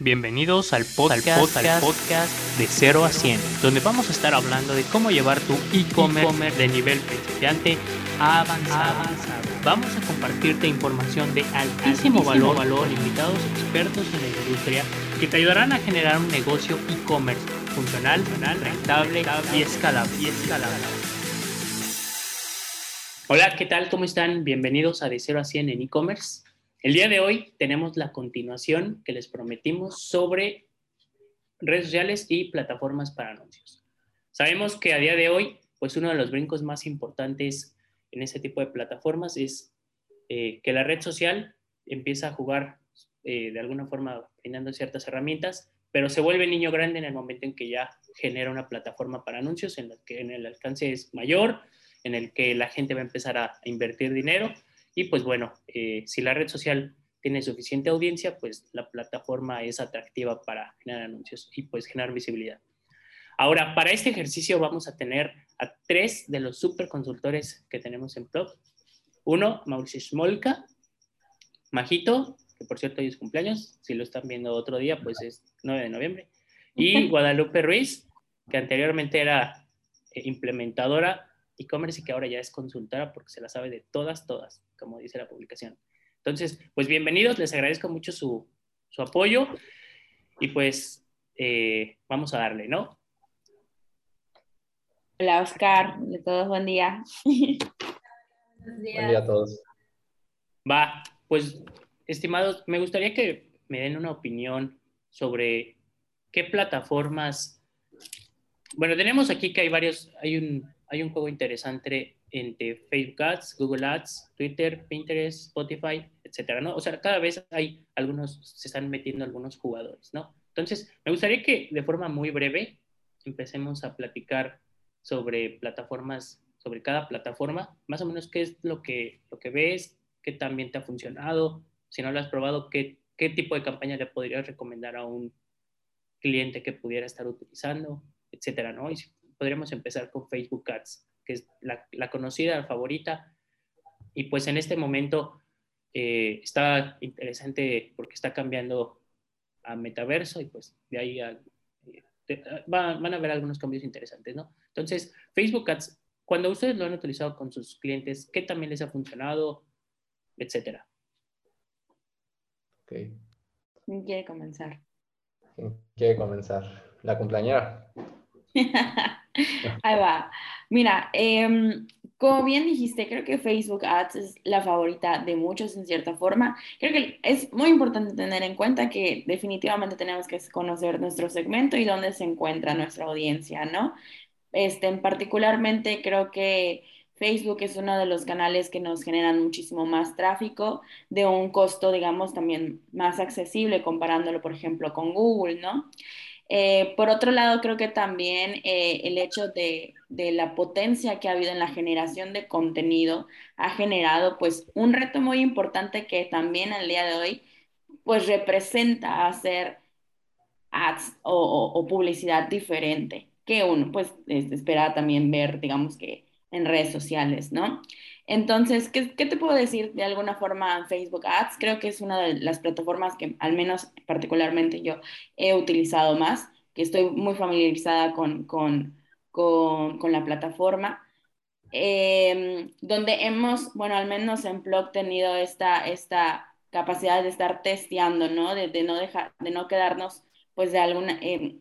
Bienvenidos al podcast, al podcast, de 0 a 100, donde vamos a estar hablando de cómo llevar tu e-commerce de nivel principiante a avanzado. Vamos a compartirte información de altísimo, valor, valor, invitados expertos en la industria que te ayudarán a generar un negocio e-commerce funcional, rentable y escalable. y escalable. Hola, ¿qué tal? ¿Cómo están? Bienvenidos a De 0 a 100 en e-commerce. El día de hoy tenemos la continuación que les prometimos sobre redes sociales y plataformas para anuncios. Sabemos que a día de hoy, pues uno de los brincos más importantes en ese tipo de plataformas es eh, que la red social empieza a jugar eh, de alguna forma brindando ciertas herramientas, pero se vuelve niño grande en el momento en que ya genera una plataforma para anuncios en la que en el alcance es mayor, en el que la gente va a empezar a invertir dinero y pues bueno, eh, si la red social tiene suficiente audiencia, pues la plataforma es atractiva para generar anuncios y pues generar visibilidad. Ahora, para este ejercicio vamos a tener a tres de los super consultores que tenemos en Plug. Uno, Mauricio Smolka, Majito, que por cierto hoy es cumpleaños, si lo están viendo otro día, pues es 9 de noviembre. Y Guadalupe Ruiz, que anteriormente era eh, implementadora e-commerce y que ahora ya es consultora porque se la sabe de todas, todas, como dice la publicación. Entonces, pues bienvenidos, les agradezco mucho su, su apoyo y pues eh, vamos a darle, ¿no? Hola Oscar, de todos buen día. Buen día a todos. Va, pues estimados, me gustaría que me den una opinión sobre qué plataformas. Bueno, tenemos aquí que hay varios, hay un, hay un juego interesante entre Facebook Ads, Google Ads, Twitter, Pinterest, Spotify, etcétera, ¿no? O sea, cada vez hay algunos, se están metiendo algunos jugadores, ¿no? Entonces, me gustaría que de forma muy breve empecemos a platicar sobre plataformas, sobre cada plataforma, más o menos qué es lo que, lo que ves, qué también te ha funcionado, si no lo has probado, qué, qué tipo de campaña le podrías recomendar a un cliente que pudiera estar utilizando, etcétera, ¿no? Podríamos empezar con Facebook Ads, que es la, la conocida, la favorita. Y pues en este momento eh, está interesante porque está cambiando a metaverso y pues de ahí a, eh, van a haber algunos cambios interesantes, ¿no? Entonces, Facebook Ads, cuando ustedes lo han utilizado con sus clientes, ¿qué también les ha funcionado, etcétera? Ok. ¿Quién quiere comenzar? ¿Quién quiere comenzar? La cumpleañera. Ahí va. Mira, em, como bien dijiste, creo que Facebook Ads es la favorita de muchos en cierta forma. Creo que es muy importante tener en cuenta que definitivamente tenemos que conocer nuestro segmento y dónde se encuentra nuestra audiencia, ¿no? Este, particularmente creo que Facebook es uno de los canales que nos generan muchísimo más tráfico de un costo, digamos, también más accesible comparándolo, por ejemplo, con Google, ¿no? Eh, por otro lado, creo que también eh, el hecho de, la potencia que ha habido en la generación de contenido ha generado pues un reto muy importante que también al día de hoy pues representa hacer ads o, publicidad diferente que uno pues espera también ver digamos que en redes sociales, ¿no? Entonces, ¿qué, te puedo decir de alguna forma Facebook Ads? Creo que es una de las plataformas que al menos particularmente yo he utilizado más, que estoy muy familiarizada con, con, con, la plataforma. Em, donde hemos, bueno, al menos en Blog tenido esta, esta capacidad de estar testeando, ¿no? De, no dejar, de no quedarnos, pues, de alguna, em,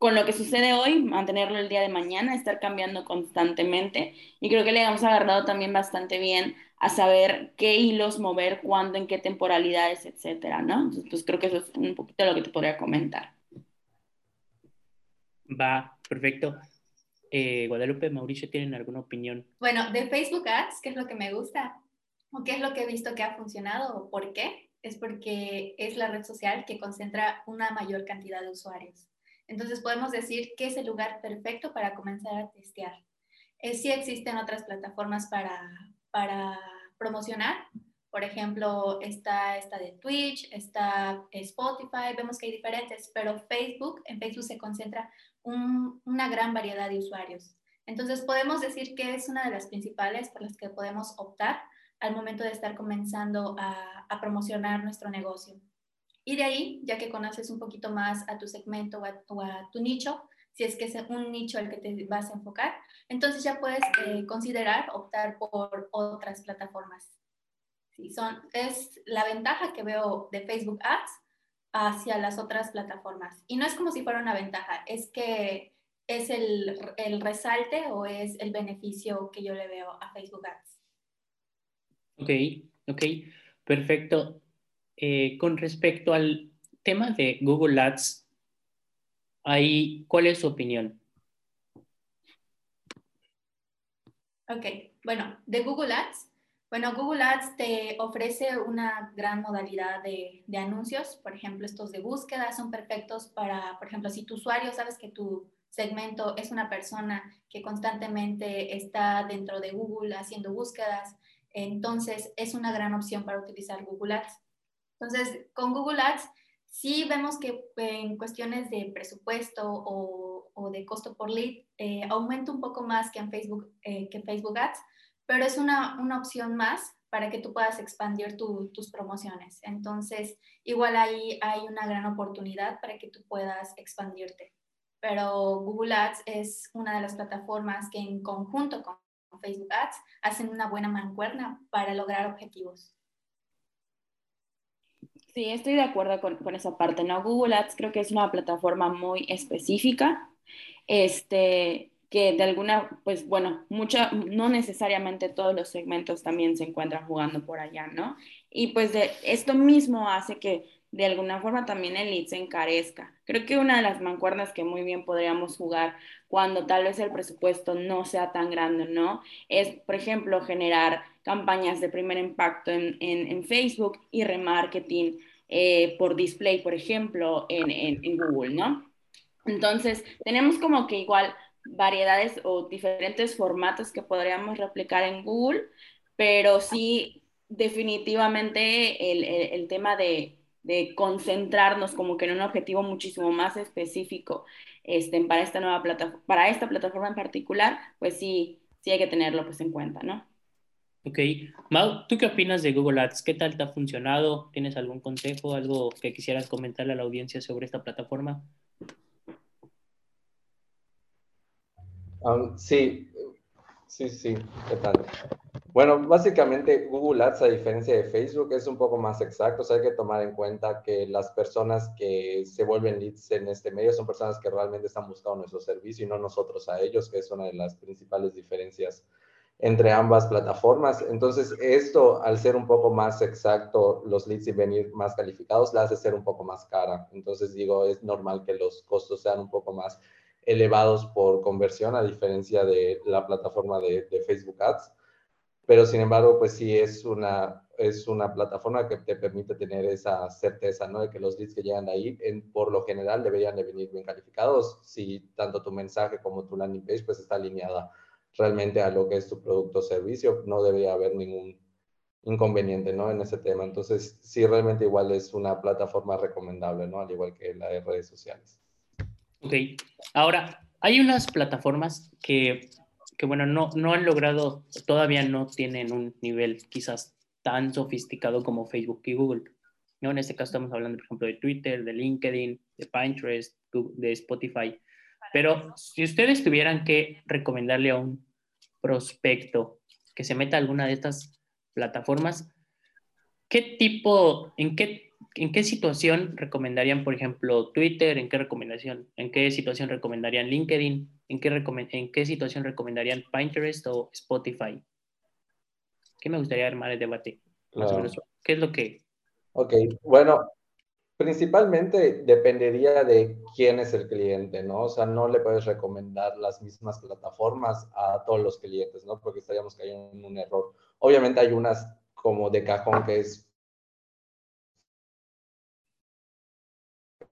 con lo que sucede hoy, mantenerlo el día de mañana, estar cambiando constantemente. Y creo que le hemos agarrado también bastante bien a saber qué hilos mover, cuándo, en qué temporalidades, etcétera, ¿no? Entonces, pues creo que eso es un poquito lo que te podría comentar. Va, perfecto. Eh, Guadalupe, Mauricio, ¿tienen alguna opinión? Bueno, de Facebook Ads, ¿qué es lo que me gusta? ¿O qué es lo que he visto que ha funcionado? ¿O por qué? Es porque es la red social que concentra una mayor cantidad de usuarios. Entonces podemos decir que es el lugar perfecto para comenzar a testear. Eh, sí existen otras plataformas para, para promocionar. Por ejemplo, está esta de Twitch, está Spotify, vemos que hay diferentes, pero Facebook, en Facebook se concentra una gran variedad de usuarios. Entonces podemos decir que es una de las principales por las que podemos optar al momento de estar comenzando a, a promocionar nuestro negocio. Y de ahí, ya que conoces un poquito más a tu segmento o a, tu nicho, si es que es un nicho al que te vas a enfocar, entonces ya puedes eh, considerar optar por otras plataformas. Sí, son, es la ventaja que veo de Facebook Ads hacia las otras plataformas. Y no es como si fuera una ventaja, es que es el, el resalte o es el beneficio que yo le veo a Facebook Ads. Ok, ok, perfecto. Eh, con respecto al tema de Google Ads, ahí, ¿cuál es su opinión? Ok, bueno, de Google Ads, bueno, Google Ads te ofrece una gran modalidad de, de, anuncios. Por ejemplo, estos de búsqueda son perfectos para, por ejemplo, si tu usuario sabes que tu segmento es una persona que constantemente está dentro de Google haciendo búsquedas, entonces es una gran opción para utilizar Google Ads. Entonces, con Google Ads sí vemos que en cuestiones de presupuesto o, o de costo por lead eh, aumenta un poco más que en Facebook, eh, que Facebook Ads, pero es una, una, opción más para que tú puedas expandir tus promociones. Entonces, igual ahí hay una gran oportunidad para que tú puedas expandirte. Pero Google Ads es una de las plataformas que en conjunto con Facebook Ads hacen una buena mancuerna para lograr objetivos. Sí, estoy de acuerdo con, con, esa parte, ¿no? Google Ads creo que es una plataforma muy específica, este, que de alguna, pues bueno, mucha, no necesariamente todos los segmentos también se encuentran jugando por allá, ¿no? Y pues de, esto mismo hace que de alguna forma también el lead se encarezca. Creo que una de las mancuernas que muy bien podríamos jugar cuando tal vez el presupuesto no sea tan grande, ¿no? Es, por ejemplo, generar campañas de primer impacto en, en, Facebook y remarketing eh, por display, por ejemplo, en, en Google, ¿no? Entonces, tenemos como que igual variedades o diferentes formatos que podríamos replicar en Google, pero sí definitivamente el, el tema de de concentrarnos como que en un objetivo muchísimo más específico este, para, esta nueva plataforma, para esta plataforma en particular, pues sí, sí hay que tenerlo pues en cuenta, ¿no? Ok. Mau, ¿tú qué opinas de Google Ads? ¿Qué tal te ha funcionado? ¿Tienes algún consejo, algo que quisieras comentarle a la audiencia sobre esta plataforma? Um, sí, sí, sí, ¿qué tal? Bueno, básicamente Google Ads, a diferencia de Facebook, es un poco más exacto. O sea, hay que tomar en cuenta que las personas que se vuelven leads en este medio son personas que realmente están buscando nuestro servicio y no nosotros a ellos, que es una de las principales diferencias entre ambas plataformas. Entonces, esto, al ser un poco más exacto, los leads y venir más calificados, la hace ser un poco más cara. Entonces, digo, es normal que los costos sean un poco más elevados por conversión, a diferencia de la plataforma de, de Facebook Ads pero sin embargo, pues sí es una, es una plataforma que te permite tener esa certeza, ¿no? De que los leads que llegan ahí, en, por lo general, deberían de venir bien calificados, si tanto tu mensaje como tu landing page, pues está alineada realmente a lo que es tu producto o servicio, no debería haber ningún inconveniente, ¿no? En ese tema. Entonces, sí, realmente igual es una plataforma recomendable, ¿no? Al igual que la de redes sociales. Ok. Ahora, hay unas plataformas que que bueno, no, no han logrado, todavía no tienen un nivel quizás tan sofisticado como Facebook y Google. ¿no? En este caso estamos hablando, por ejemplo, de Twitter, de LinkedIn, de Pinterest, de Spotify. Pero si ustedes tuvieran que recomendarle a un prospecto que se meta a alguna de estas plataformas, ¿qué tipo, en qué ¿en qué situación recomendarían, por ejemplo, Twitter? ¿En qué recomendación? ¿En qué situación recomendarían LinkedIn? ¿En qué, en qué situación recomendarían Pinterest o Spotify? ¿Qué me gustaría armar el debate? ¿Qué es lo que... Ok, bueno, principalmente dependería de quién es el cliente, ¿no? O sea, no le puedes recomendar las mismas plataformas a todos los clientes, ¿no? Porque estaríamos cayendo en un error. Obviamente hay unas como de cajón que es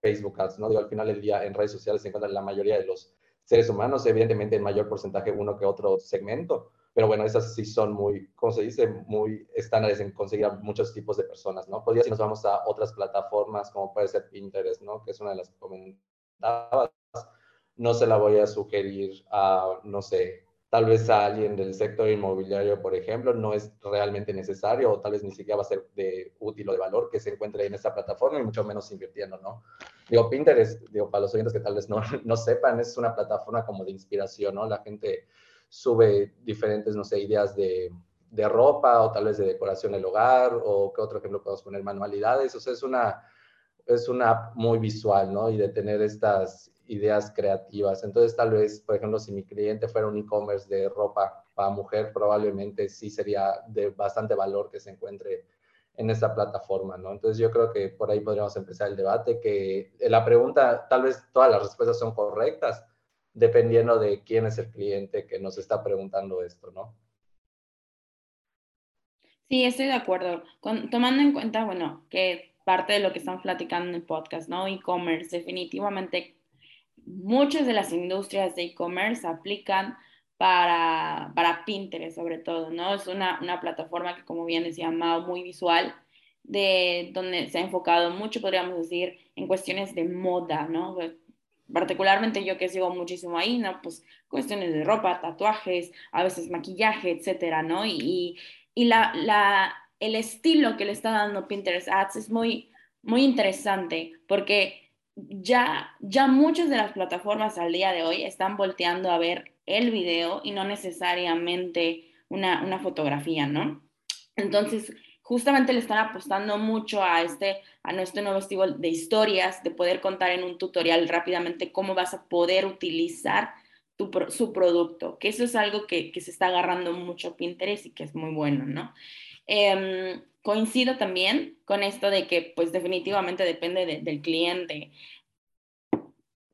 Facebook Ads, ¿no? Digo, al final del día en redes sociales se encuentran la mayoría de los seres humanos, evidentemente en mayor porcentaje uno que otro segmento, pero bueno, esas sí son muy, ¿cómo se dice? Muy estándares en conseguir a muchos tipos de personas, ¿no? Podría si nos vamos a otras plataformas como puede ser Pinterest, ¿no? Que es una de las que comentabas, no se la voy a sugerir a, no sé, tal vez a alguien del sector inmobiliario, por ejemplo, no es realmente necesario o tal vez ni siquiera va a ser de útil o de valor que se encuentre en esta plataforma y mucho menos invirtiendo, ¿no? Digo, Pinterest, digo, para los oyentes que tal vez no, no sepan, es una plataforma como de inspiración, ¿no? La gente sube diferentes, no sé, ideas de, de ropa o tal vez de decoración del hogar o qué otro ejemplo podemos poner, manualidades, o sea, es una, es una app muy visual, ¿no? Y de tener estas ideas creativas. Entonces, tal vez, por ejemplo, si mi cliente fuera un e-commerce de ropa para mujer, probablemente sí sería de bastante valor que se encuentre en esta plataforma, ¿no? Entonces, yo creo que por ahí podríamos empezar el debate, que la pregunta, tal vez todas las respuestas son correctas, dependiendo de quién es el cliente que nos está preguntando esto, ¿no? Sí, estoy de acuerdo. tomando en cuenta, bueno, que parte de lo que estamos platicando en el podcast, ¿no? E-commerce, definitivamente muchas de las industrias de e-commerce aplican para, para Pinterest sobre todo, ¿no? Es una, una plataforma que, como bien decía Mao, muy visual, de donde se ha enfocado mucho, podríamos decir, en cuestiones de moda, ¿no? Particularmente yo que sigo muchísimo ahí, ¿no? Pues cuestiones de ropa, tatuajes, a veces maquillaje, etcétera, ¿no? Y, y la, el estilo que le está dando Pinterest Ads es muy, muy interesante porque ya, ya muchas de las plataformas al día de hoy están volteando a ver el video y no necesariamente una, una fotografía, ¿no? Entonces, justamente le están apostando mucho a este, a nuestro nuevo estilo de historias, de poder contar en un tutorial rápidamente cómo vas a poder utilizar tu, su producto, que eso es algo que, que, se está agarrando mucho Pinterest y que es muy bueno, ¿no? Eh, coincido también con esto de que pues definitivamente depende del cliente.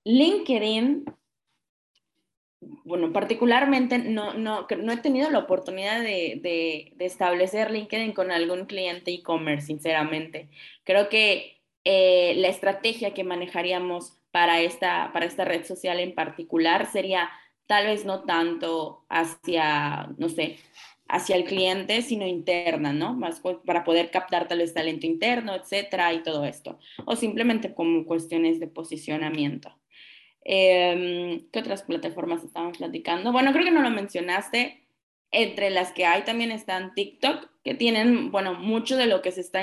LinkedIn, bueno, particularmente no, no, no he tenido la oportunidad de, de, establecer LinkedIn con algún cliente e-commerce, sinceramente. Creo que eh, la estrategia que manejaríamos para esta, para esta red social en particular sería tal vez no tanto hacia, no sé, hacia el cliente, sino interna, ¿no? Más para poder captar tal vez talento interno, etcétera, y todo esto. O simplemente como cuestiones de posicionamiento. Em, ¿Qué otras plataformas estamos platicando? Bueno, creo que no lo mencionaste. Entre las que hay también están TikTok, que tienen, bueno, mucho de lo que se está,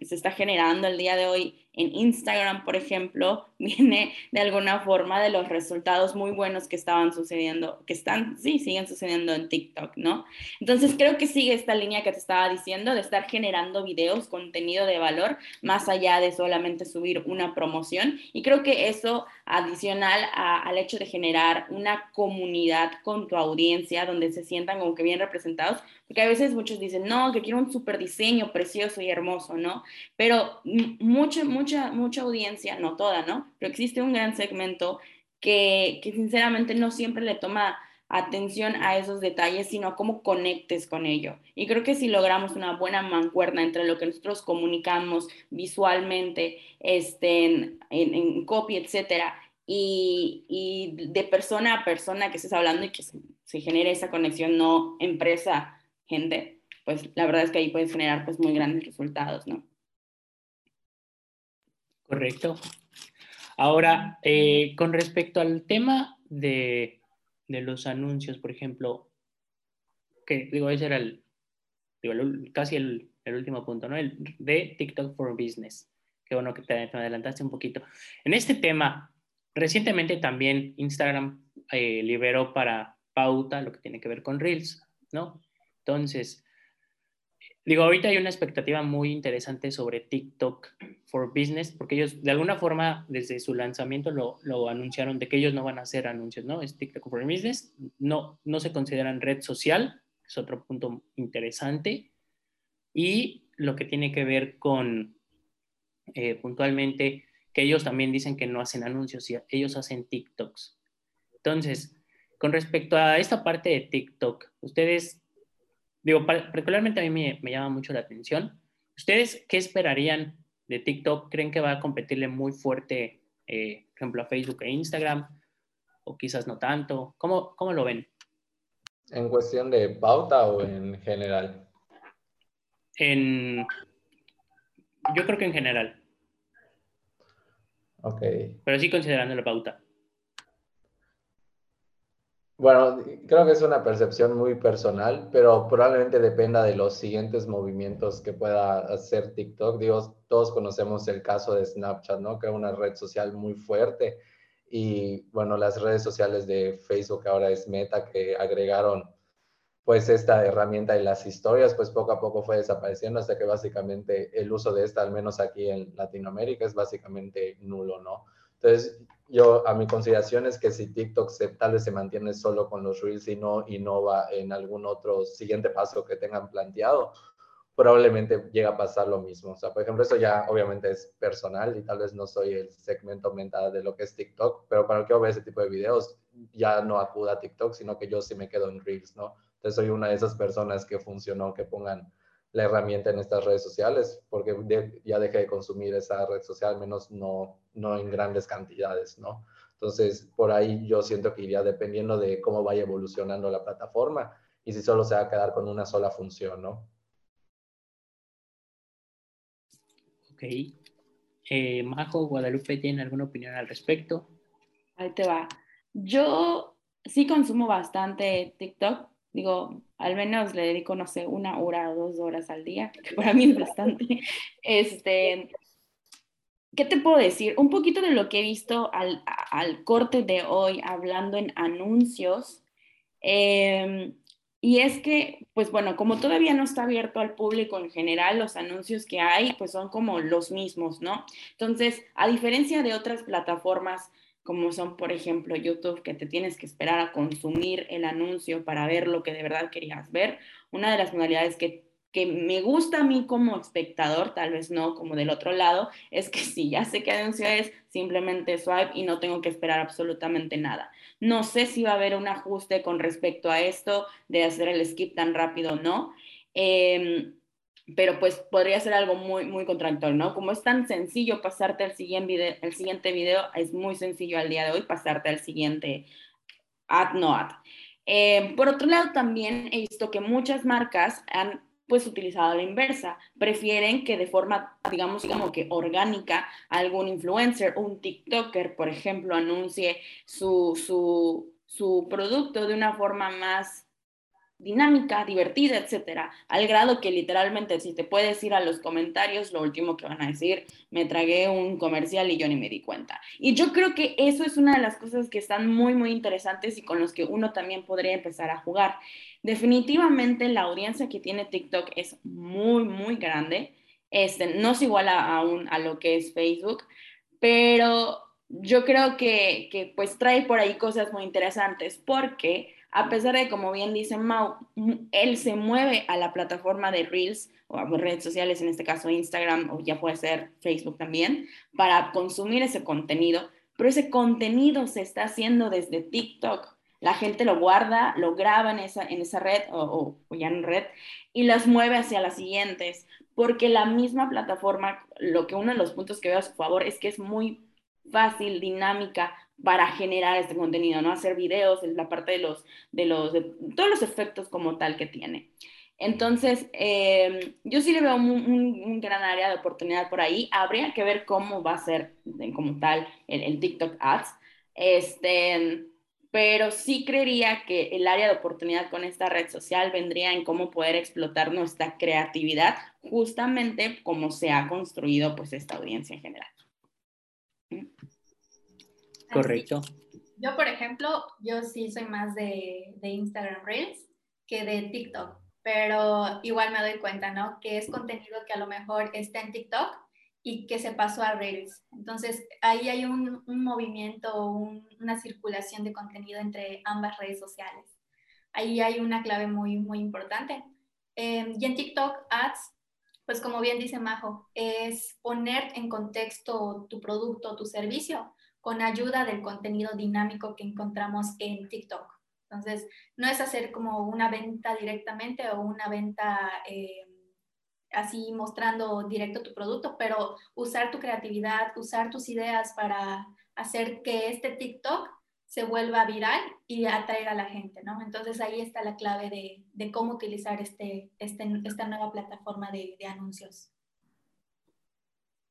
se está generando el día de hoy en Instagram, por ejemplo, viene de alguna forma de los resultados muy buenos que estaban sucediendo, que están, sí, siguen sucediendo en TikTok, ¿no? Entonces creo que sigue esta línea que te estaba diciendo de estar generando videos, contenido de valor, más allá de solamente subir una promoción. Y creo que eso adicional al hecho de generar una comunidad con tu audiencia donde se sientan como que bien representados, porque a veces muchos dicen, no, que quiero un super diseño precioso y hermoso, ¿no? Pero mucha, mucha, mucha audiencia, no toda, ¿no? Pero existe un gran segmento que, que sinceramente no siempre le toma atención a esos detalles, sino cómo conectes con ello. Y creo que si logramos una buena mancuerna entre lo que nosotros comunicamos visualmente, este, en, en, copy, etcétera, y, y, de persona a persona que estés hablando y que se, se genere esa conexión, no empresa gente, pues la verdad es que ahí puedes generar pues muy grandes resultados, ¿no? Correcto. Ahora, eh, con respecto al tema de, de, los anuncios, por ejemplo, que digo, ese era el, digo, casi el, el, último punto, ¿no? El de TikTok for Business. Qué bueno que te, adelantaste un poquito. En este tema, recientemente también Instagram eh, liberó para pauta lo que tiene que ver con Reels, ¿no? Entonces, digo, ahorita hay una expectativa muy interesante sobre TikTok for Business, porque ellos de alguna forma desde su lanzamiento lo, anunciaron de que ellos no van a hacer anuncios, ¿no? Es TikTok for Business, no, no se consideran red social, es otro punto interesante, y lo que tiene que ver con eh, puntualmente que ellos también dicen que no hacen anuncios, ellos hacen TikToks. Entonces, con respecto a esta parte de TikTok, ¿ustedes digo, particularmente a mí me, me, llama mucho la atención. ¿Ustedes qué esperarían de TikTok? ¿Creen que va a competirle muy fuerte, eh, por ejemplo, a Facebook e Instagram? ¿O quizás no tanto? ¿Cómo, cómo lo ven? ¿En cuestión de pauta o en general? En... Yo creo que en general. Ok. Pero sí considerando la pauta. Bueno, creo que es una percepción muy personal, pero probablemente dependa de los siguientes movimientos que pueda hacer TikTok. Digo, todos conocemos el caso de Snapchat, ¿no? Que es una red social muy fuerte. Y bueno, las redes sociales de Facebook ahora es Meta, que agregaron pues esta herramienta y las historias, pues poco a poco fue desapareciendo hasta que básicamente el uso de esta, al menos aquí en Latinoamérica, es básicamente nulo, ¿no? Entonces, yo a mi consideración es que si TikTok se, tal vez se mantiene solo con los Reels y no innova en algún otro siguiente paso que tengan planteado, probablemente llega a pasar lo mismo. O sea, por ejemplo, eso ya obviamente es personal y tal vez no soy el segmento mental de lo que es TikTok, pero para que yo vea ese tipo de videos, ya no acuda a TikTok, sino que yo sí me quedo en Reels, ¿no? Entonces soy una de esas personas que funcionó, que pongan la herramienta en estas redes sociales, porque ya dejé de consumir esa red social, al menos no, no en grandes cantidades, ¿no? Entonces, por ahí yo siento que iría dependiendo de cómo vaya evolucionando la plataforma y si solo se va a quedar con una sola función, ¿no? Ok. Eh, Majo, Guadalupe, ¿tiene alguna opinión al respecto? Ahí te va. Yo sí consumo bastante TikTok, digo, al menos le dedico, no sé, una hora o dos horas al día, que para mí es bastante. Este, ¿Qué te puedo decir? Un poquito de lo que he visto al, al corte de hoy hablando en anuncios. Eh, y es que, pues bueno, como todavía no está abierto al público en general, los anuncios que hay, pues son como los mismos, ¿no? Entonces, a diferencia de otras plataformas como son, por ejemplo, YouTube, que te tienes que esperar a consumir el anuncio para ver lo que de verdad querías ver. Una de las modalidades que, que me gusta a mí como espectador, tal vez no como del otro lado, es que si ya sé qué anuncio es, simplemente swipe y no tengo que esperar absolutamente nada. No sé si va a haber un ajuste con respecto a esto de hacer el skip tan rápido o no. Eh, pero pues podría ser algo muy, muy ¿no? Como es tan sencillo pasarte al siguiente video, el siguiente video, es muy sencillo al día de hoy pasarte al siguiente ad, no ad. Eh, por otro lado, también he visto que muchas marcas han pues utilizado la inversa, prefieren que de forma, digamos, como que orgánica, algún influencer, un TikToker, por ejemplo, anuncie su, su, su producto de una forma más dinámica, divertida, etcétera, al grado que literalmente si te puedes ir a los comentarios, lo último que van a decir, me tragué un comercial y yo ni me di cuenta. Y yo creo que eso es una de las cosas que están muy, muy interesantes y con los que uno también podría empezar a jugar. Definitivamente la audiencia que tiene TikTok es muy, muy grande. Este, no es igual a, a lo que es Facebook, pero yo creo que, que pues trae por ahí cosas muy interesantes porque a pesar de, como bien dice Mau, él se mueve a la plataforma de Reels o a redes sociales, en este caso Instagram o ya puede ser Facebook también, para consumir ese contenido, pero ese contenido se está haciendo desde TikTok. La gente lo guarda, lo graba en esa, en esa red o, ya en red y las mueve hacia las siguientes, porque la misma plataforma, lo que uno de los puntos que veo a su favor es que es muy fácil, dinámica para generar este contenido, ¿no? Hacer videos, la parte de los, de los, todos los efectos como tal que tiene. Entonces, eh, yo sí le veo un, un, gran área de oportunidad por ahí. Habría que ver cómo va a ser como tal el, el, TikTok Ads. Este, pero sí creería que el área de oportunidad con esta red social vendría en cómo poder explotar nuestra creatividad, justamente como se ha construido pues esta audiencia en general. Correcto. Yo, por ejemplo, yo sí soy más de, de Instagram Reels que de TikTok, pero igual me doy cuenta, ¿no? Que es contenido que a lo mejor está en TikTok y que se pasó a Reels. Entonces, ahí hay un, un movimiento, una circulación de contenido entre ambas redes sociales. Ahí hay una clave muy, muy importante. Eh, y en TikTok Ads, pues como bien dice Majo, es poner en contexto tu producto, tu servicio con ayuda del contenido dinámico que encontramos en TikTok. Entonces, no es hacer como una venta directamente o una venta eh, así mostrando directo tu producto, pero usar tu creatividad, usar tus ideas para hacer que este TikTok se vuelva viral y atraiga a la gente, ¿no? Entonces ahí está la clave de, de cómo utilizar este, este, esta nueva plataforma de, de anuncios.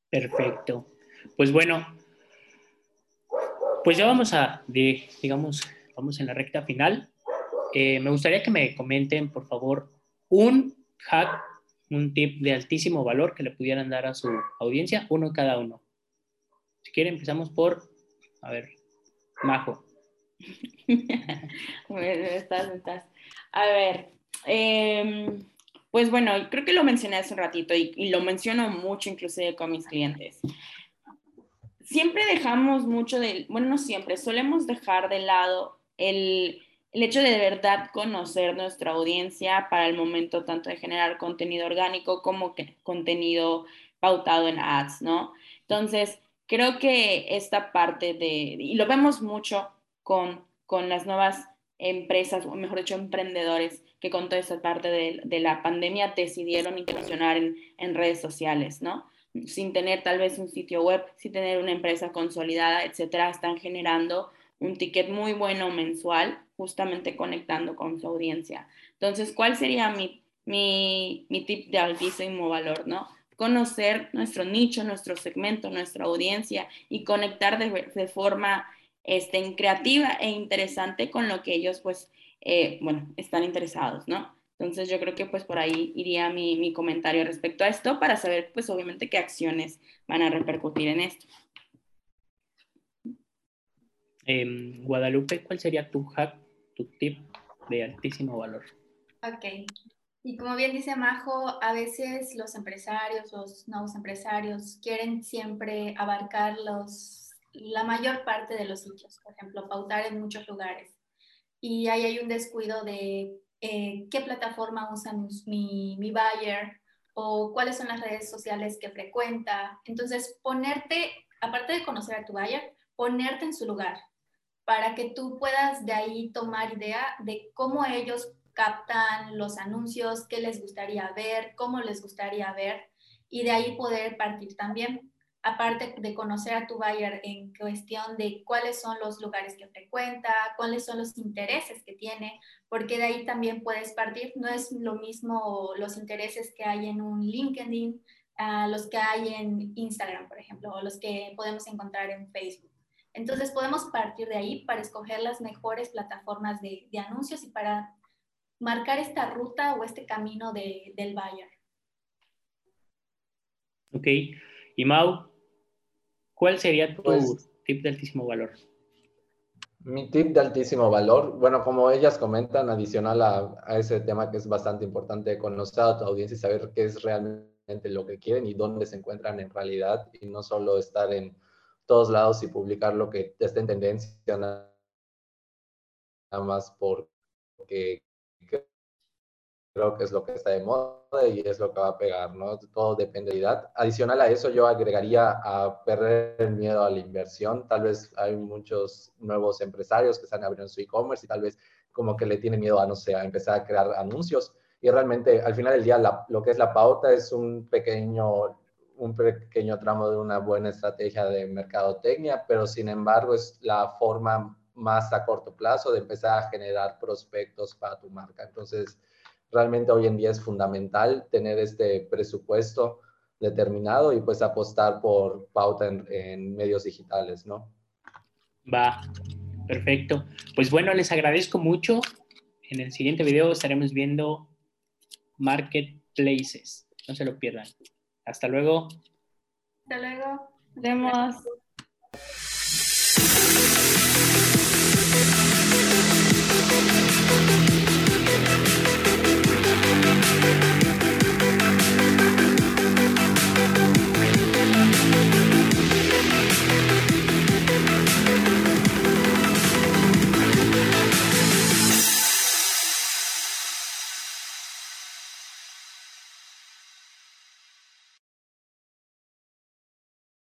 Perfecto. Pues bueno, pues ya vamos a, digamos, vamos en la recta final. Eh, me gustaría que me comenten, por favor, un hack, un tip de altísimo valor que le pudieran dar a su audiencia, uno cada uno. Si quieren, empezamos por, a ver, Majo. estás, estás. A ver, em, pues bueno, creo que lo mencioné hace un ratito y, y, lo menciono mucho inclusive con mis clientes. Siempre dejamos mucho de, bueno, no siempre, solemos dejar de lado el, el hecho de de verdad conocer nuestra audiencia para el momento tanto de generar contenido orgánico como que contenido pautado en ads, ¿no? Entonces, creo que esta parte de, y lo vemos mucho con, con las nuevas empresas, o mejor dicho, emprendedores que con toda esta parte de, de la pandemia decidieron incursionar en, en, redes sociales, ¿no? Sin tener tal vez un sitio web, sin tener una empresa consolidada, etcétera, están generando un ticket muy bueno mensual, justamente conectando con su audiencia. Entonces, ¿cuál sería mi, mi, mi tip de altísimo valor, no? Conocer nuestro nicho, nuestro segmento, nuestra audiencia y conectar de, de forma este, creativa e interesante con lo que ellos, pues, eh, bueno, están interesados, ¿no? Entonces yo creo que pues por ahí iría mi, mi, comentario respecto a esto para saber pues obviamente qué acciones van a repercutir en esto. Eh, Guadalupe, ¿cuál sería tu hack, tu tip de altísimo valor? Ok. Y como bien dice Majo, a veces los empresarios, los nuevos empresarios quieren siempre abarcar los, la mayor parte de los sitios, por ejemplo, pautar en muchos lugares. Y ahí hay un descuido de eh, qué plataforma usa mi, mi buyer o cuáles son las redes sociales que frecuenta. Entonces, ponerte, aparte de conocer a tu buyer, ponerte en su lugar para que tú puedas de ahí tomar idea de cómo ellos captan los anuncios, qué les gustaría ver, cómo les gustaría ver y de ahí poder partir también. Aparte de conocer a tu buyer en cuestión de cuáles son los lugares que frecuenta, cuáles son los intereses que tiene, porque de ahí también puedes partir. No es lo mismo los intereses que hay en un LinkedIn, los que hay en Instagram, por ejemplo, o los que podemos encontrar en Facebook. Entonces podemos partir de ahí para escoger las mejores plataformas de, de anuncios y para marcar esta ruta o este camino de, del buyer. Ok. Y Mau, ¿cuál sería tu pues, tip de altísimo valor? Mi tip de altísimo valor, bueno, como ellas comentan, adicional a, a ese tema que es bastante importante, conocer a tu audiencia y saber qué es realmente lo que quieren y dónde se encuentran en realidad y no solo estar en todos lados y publicar lo que esté en tendencia, nada más porque creo que es lo que está de moda y es lo que va a pegar, ¿no? Todo depende de edad. Adicional a eso, yo agregaría a perder el miedo a la inversión. Tal vez hay muchos nuevos empresarios que están abriendo su e-commerce y tal vez como que le tienen miedo a, no sé, a empezar a crear anuncios. Y realmente, al final del día, la, lo que es la pauta es un pequeño un pequeño tramo de una buena estrategia de mercadotecnia, pero sin embargo es la forma más a corto plazo de empezar a generar prospectos para tu marca. Entonces, realmente hoy en día es fundamental tener este presupuesto determinado y pues apostar por pauta en, en medios digitales, ¿no? Va, perfecto. Pues bueno, les agradezco mucho. En el siguiente video estaremos viendo marketplaces. No se lo pierdan. Hasta luego. Hasta luego. Nos vemos.